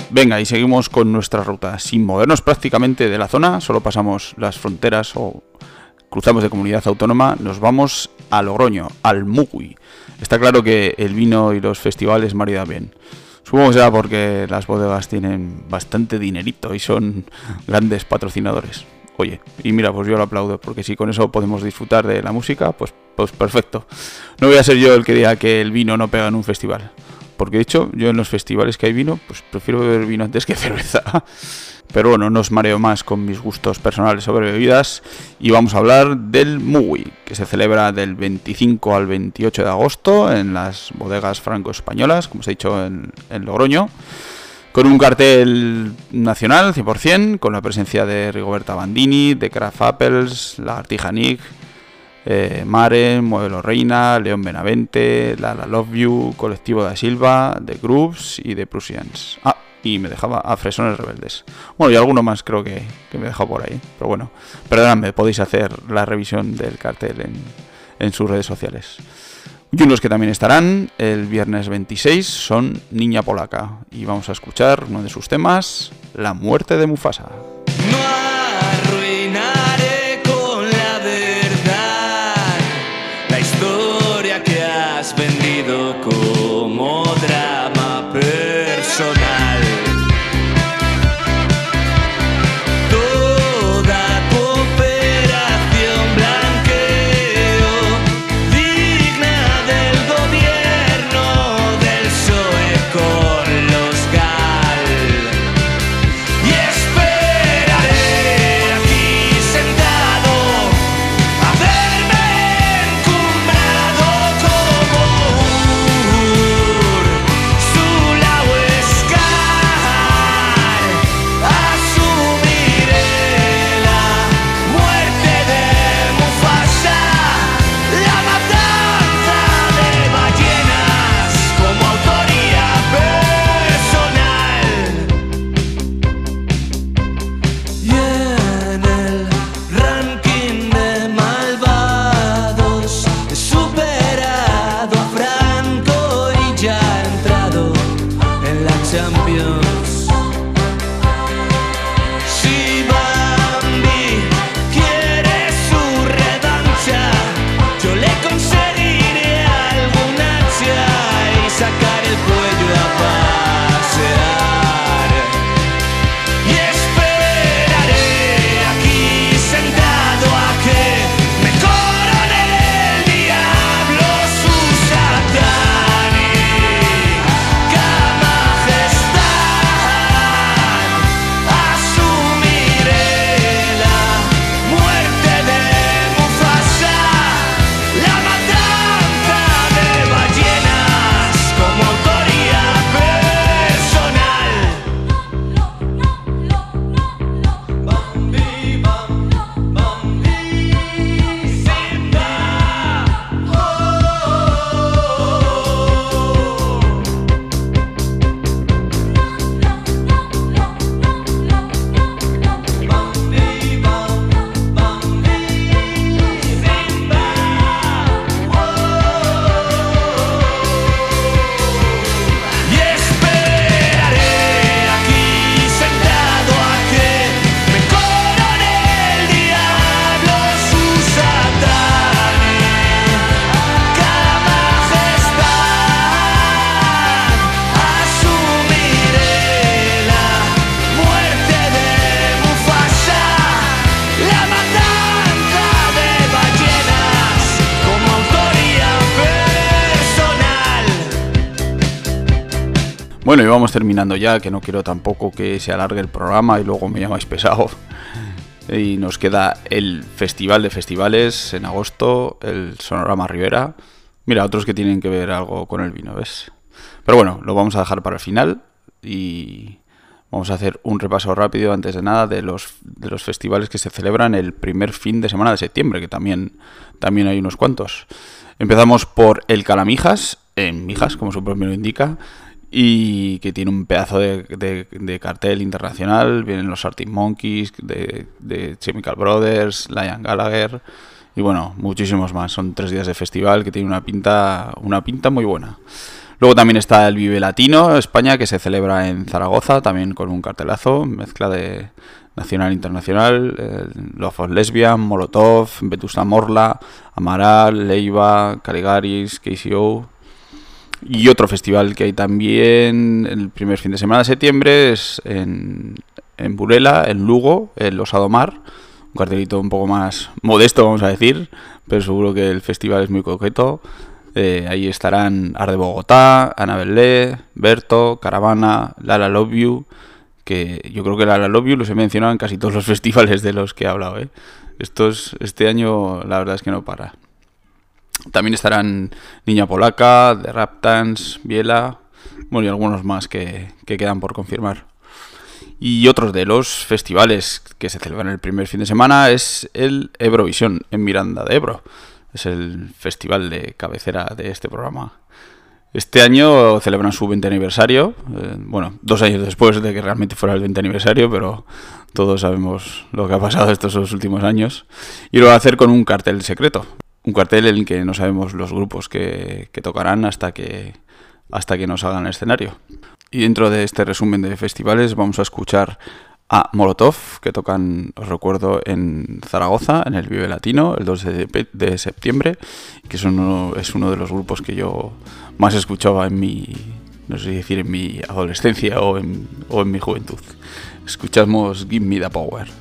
Venga, y seguimos con nuestra ruta. Sin movernos prácticamente de la zona, solo pasamos las fronteras o cruzamos de comunidad autónoma, nos vamos a Logroño, al Mugui. Está claro que el vino y los festivales maridan bien. Supongo que será porque las bodegas tienen bastante dinerito y son grandes patrocinadores. Oye, y mira, pues yo lo aplaudo, porque si con eso podemos disfrutar de la música, pues, pues perfecto. No voy a ser yo el que diga que el vino no pega en un festival. Porque de hecho, yo en los festivales que hay vino, pues prefiero beber vino antes que cerveza. Pero bueno, no os mareo más con mis gustos personales sobre bebidas y vamos a hablar del Mugui, que se celebra del 25 al 28 de agosto en las bodegas franco-españolas, como os he dicho en, en Logroño, con un cartel nacional 100%, con la presencia de Rigoberta Bandini, de Craft Apples, Lagartija Nick, eh, Mare, Modelo Reina, León Benavente, Lala Love You, Colectivo da Silva, The Grooves y The Prusians. Ah, y me dejaba a Fresones Rebeldes. Bueno, y alguno más creo que, que me he dejado por ahí. Pero bueno, perdonadme, podéis hacer la revisión del cartel en, en sus redes sociales. Y unos que también estarán el viernes 26 son Niña Polaca. Y vamos a escuchar uno de sus temas, La muerte de Mufasa. Vamos terminando ya, que no quiero tampoco que se alargue el programa y luego me llamáis pesado. Y nos queda el Festival de Festivales en agosto, el Sonorama Rivera. Mira, otros que tienen que ver algo con el vino, ¿ves? Pero bueno, lo vamos a dejar para el final y vamos a hacer un repaso rápido antes de nada de los, de los festivales que se celebran el primer fin de semana de septiembre, que también, también hay unos cuantos. Empezamos por el Calamijas, en Mijas, como su propio lo indica, y que tiene un pedazo de, de- cartel internacional. Vienen los Arctic Monkeys, de, de Chemical Brothers, Lion Gallagher y bueno, muchísimos más. Son tres días de festival que tiene una pinta, una pinta muy buena. Luego también está el Vive Latino España que se celebra en Zaragoza, también con un cartelazo, mezcla de nacional e internacional, eh, Love of Lesbian, Molotov, Vetusta Morla, Amaral, Leiva, Caligaris, KCO. Y otro festival que hay también el primer fin de semana de septiembre es en, en Burela, en Lugo, el Osado Mar. Un cartelito un poco más modesto, vamos a decir, pero seguro que el festival es muy coqueto. Eh, ahí estarán Ar de Bogotá, Ana Belé, Berto, Caravana, Lala Love You, que yo creo que Lala Love You los he mencionado en casi todos los festivales de los que he hablado. ¿eh? Estos, este año la verdad es que no para. También estarán Niña Polaca, The Raptans, Biela, bueno, y algunos más que, que quedan por confirmar. Y otros de los festivales que se celebran el primer fin de semana es el Eurovisión en Miranda de Ebro. Es el festival de cabecera de este programa. Este año celebran su 20 aniversario, eh, bueno, dos años después de que realmente fuera el 20 aniversario, pero todos sabemos lo que ha pasado estos últimos años. Y lo va a hacer con un cartel secreto, un cartel en el que no sabemos los grupos que, tocarán hasta que, hasta que nos hagan el escenario. Y dentro de este resumen de festivales vamos a escuchar a Molotov, que tocan, os recuerdo, en Zaragoza, en el Vive Latino, el 2 de, septiembre, que es uno, es uno de los grupos que yo más escuchaba en mi, no sé decir, en mi adolescencia o en, o en mi juventud. Escuchamos Give Me The Power.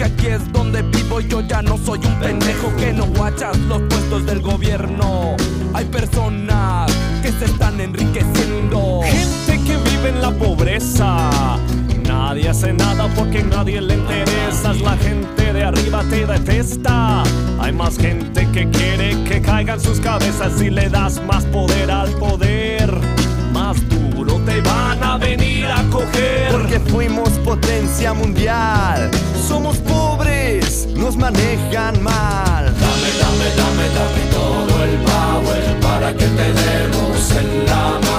Porque aquí es donde vivo, yo ya no soy un pendejo que no guachas los puestos del gobierno. Hay personas que se están enriqueciendo. Gente que vive en la pobreza. Nadie hace nada porque nadie le interesas. La gente de arriba te detesta. Hay más gente que quiere que caigan sus cabezas y le das más poder al poder. Más duro te van a venir a coger. Porque fuimos potencia mundial. Somos pobres, nos manejan mal. Dame, dame, dame, dame todo el power para que te demos en la.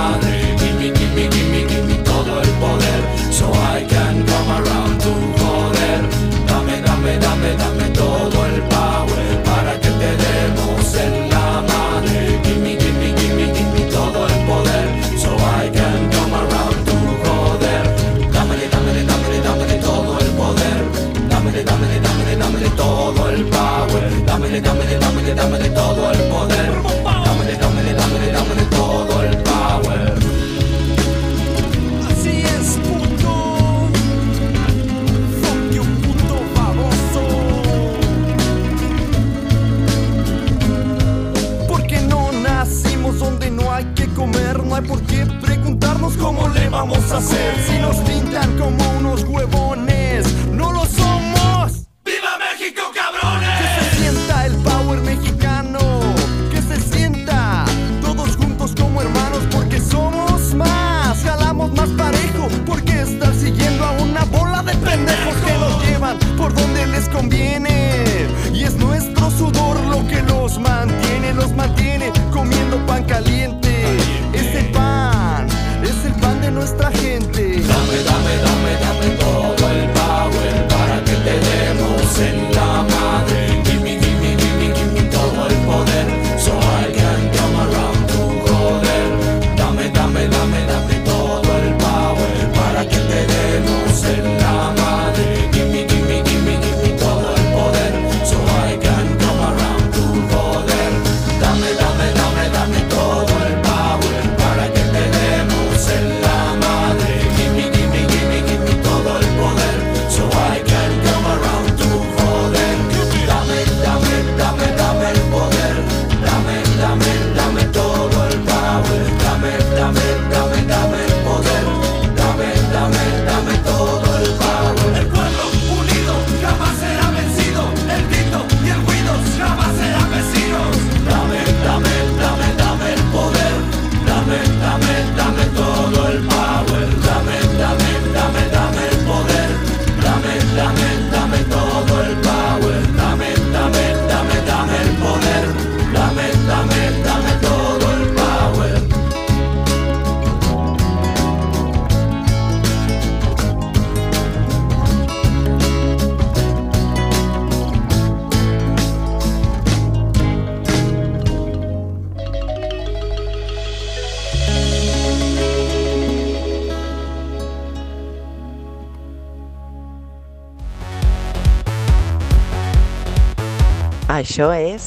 Això és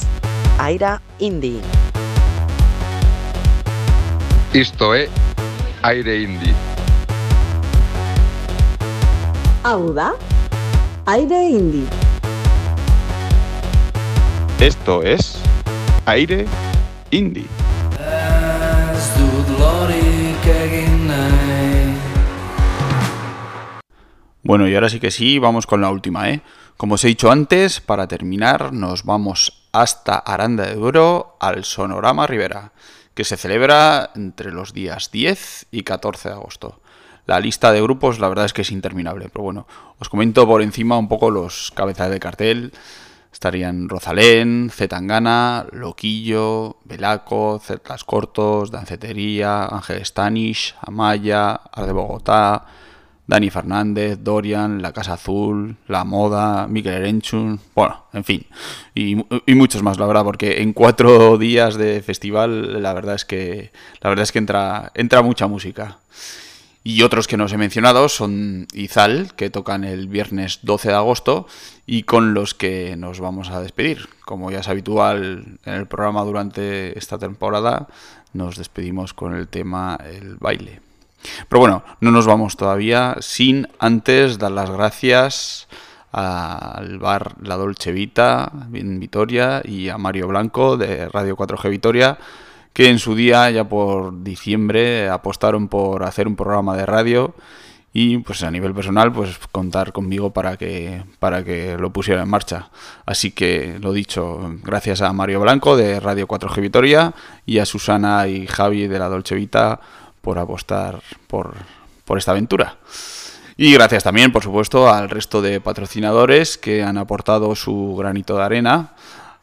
Aire Indie. Isto é Aire Indie. Auda, Aire Indie. Esto es Aire Indie. Ez dut lorik egin nahi Bueno, y ahora sí que sí, vamos con la última, ¿eh? Como os he dicho antes, para terminar nos vamos hasta Aranda de Duero al Sonorama Rivera, que se celebra entre los días 10 y 14 de agosto. La lista de grupos la verdad es que es interminable, pero bueno, os comento por encima un poco los cabezas de cartel. Estarían Rosalén, Zetangana, Loquillo, Belaco, Celtas Cortos, Dancetería, Ángel Stanish, Amaya, Arde Bogotá, Dani Fernández, Dorian, La Casa Azul, La Moda, Miguel Erenchun, bueno, en fin, y, muchos más, la verdad, porque en cuatro días de festival, la verdad es que, la verdad es que entra, entra mucha música. Y otros que no os he mencionado son Izal, que tocan el viernes 12 de agosto y con los que nos vamos a despedir. Como ya es habitual en el programa durante esta temporada, nos despedimos con el tema El baile. Pero bueno, no nos vamos todavía sin antes dar las gracias al bar La Dolce Vita en Vitoria y a Mario Blanco de Radio 4G Vitoria que en su día, ya por diciembre, apostaron por hacer un programa de radio y pues a nivel personal, pues contar conmigo para que, para que lo pusiera en marcha. Así que lo dicho, gracias a Mario Blanco de Radio 4G Vitoria y a Susana y Javi de la Dolce Vita por apostar por, por esta aventura. Y gracias también, por supuesto, al resto de patrocinadores que han aportado su granito de arena.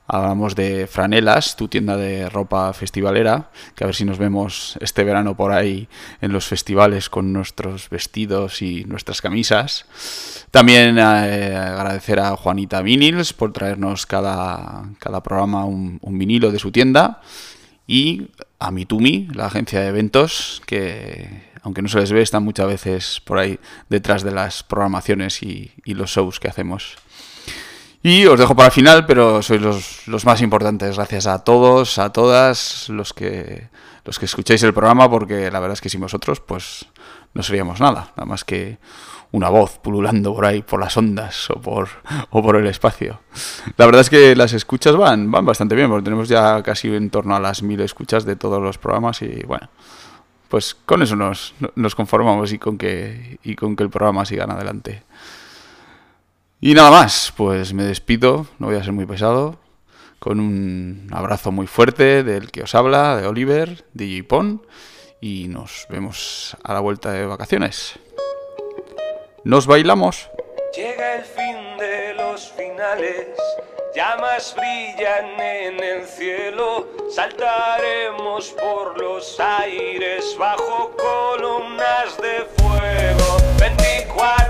Hablamos de Franelas, tu tienda de ropa festivalera, que a ver si nos vemos este verano por ahí en los festivales con nuestros vestidos y nuestras camisas. También eh, agradecer a Juanita Vinils por traernos cada, cada programa un, un vinilo de su tienda. Y a Mitumi, la agencia de eventos, que aunque no se les ve, están muchas veces por ahí detrás de las programaciones y, los shows que hacemos. Y os dejo para el final, pero sois los, los, más importantes. Gracias a todos, a todas los que, los que escucháis el programa, porque la verdad es que sin vosotros, pues no seríamos nada. Nada más que una voz pululando por ahí, por las ondas o por, o por el espacio. La verdad es que las escuchas van, van bastante bien, porque tenemos ya casi en torno a las mil escuchas de todos los programas y bueno, pues con eso nos, nos conformamos y con, que, y con que el programa siga adelante. Y nada más, pues me despido, no voy a ser muy pesado, con un abrazo muy fuerte del que os habla, de Oliver, de Pon, y nos vemos a la vuelta de vacaciones. ¿Nos bailamos? Llega el fin de los finales, llamas brillan en el cielo, saltaremos por los aires bajo columnas de fuego. 24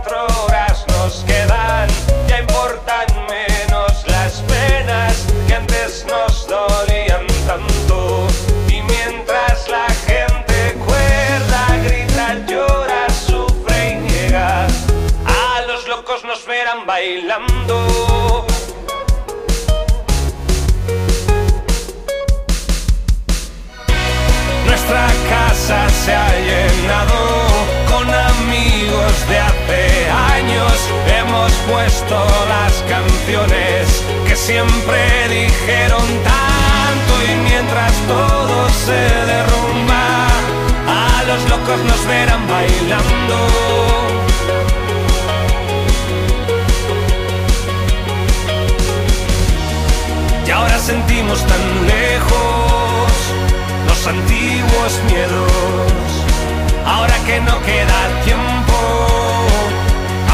se ha llenado con amigos de hace años. Hemos puesto las canciones que siempre dijeron tanto y mientras todo se derrumba, a los locos nos verán bailando. Y ahora sentimos tan lejos antiguos miedos. Ahora que no queda tiempo,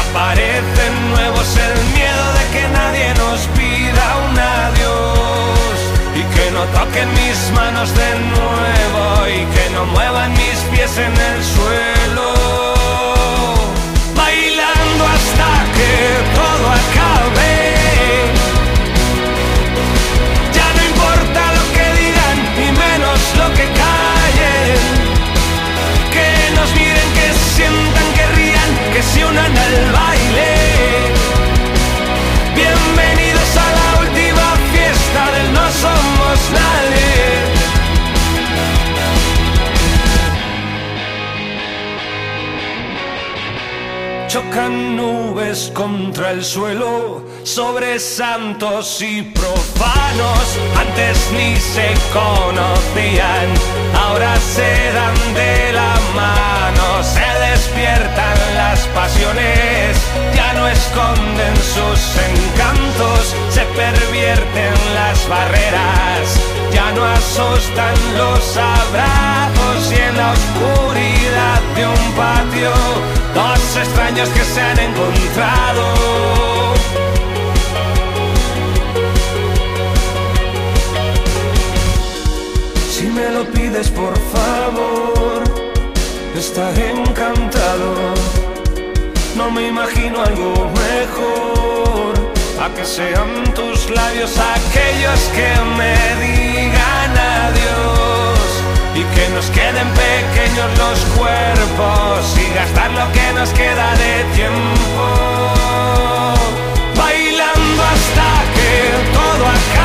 aparecen nuevos el miedo de que nadie nos pida un adiós. Y que no toquen mis manos de nuevo y que no muevan mis pies en el suelo. El suelo, sobre santos y profanos. Antes ni se conocían, ahora se dan de la mano. Se despiertan las pasiones, ya no esconden sus encantos. Pervierten las barreras, ya no asustan los abrazos. Y en la oscuridad de un patio, dos extraños que se han encontrado. Si me lo pides por favor, estaré encantado. No me imagino algo mejor a que sean tus labios aquellos que me digan adiós. Y que nos queden pequeños los cuerpos y gastar lo que nos queda de tiempo. Bailando hasta que todo acabe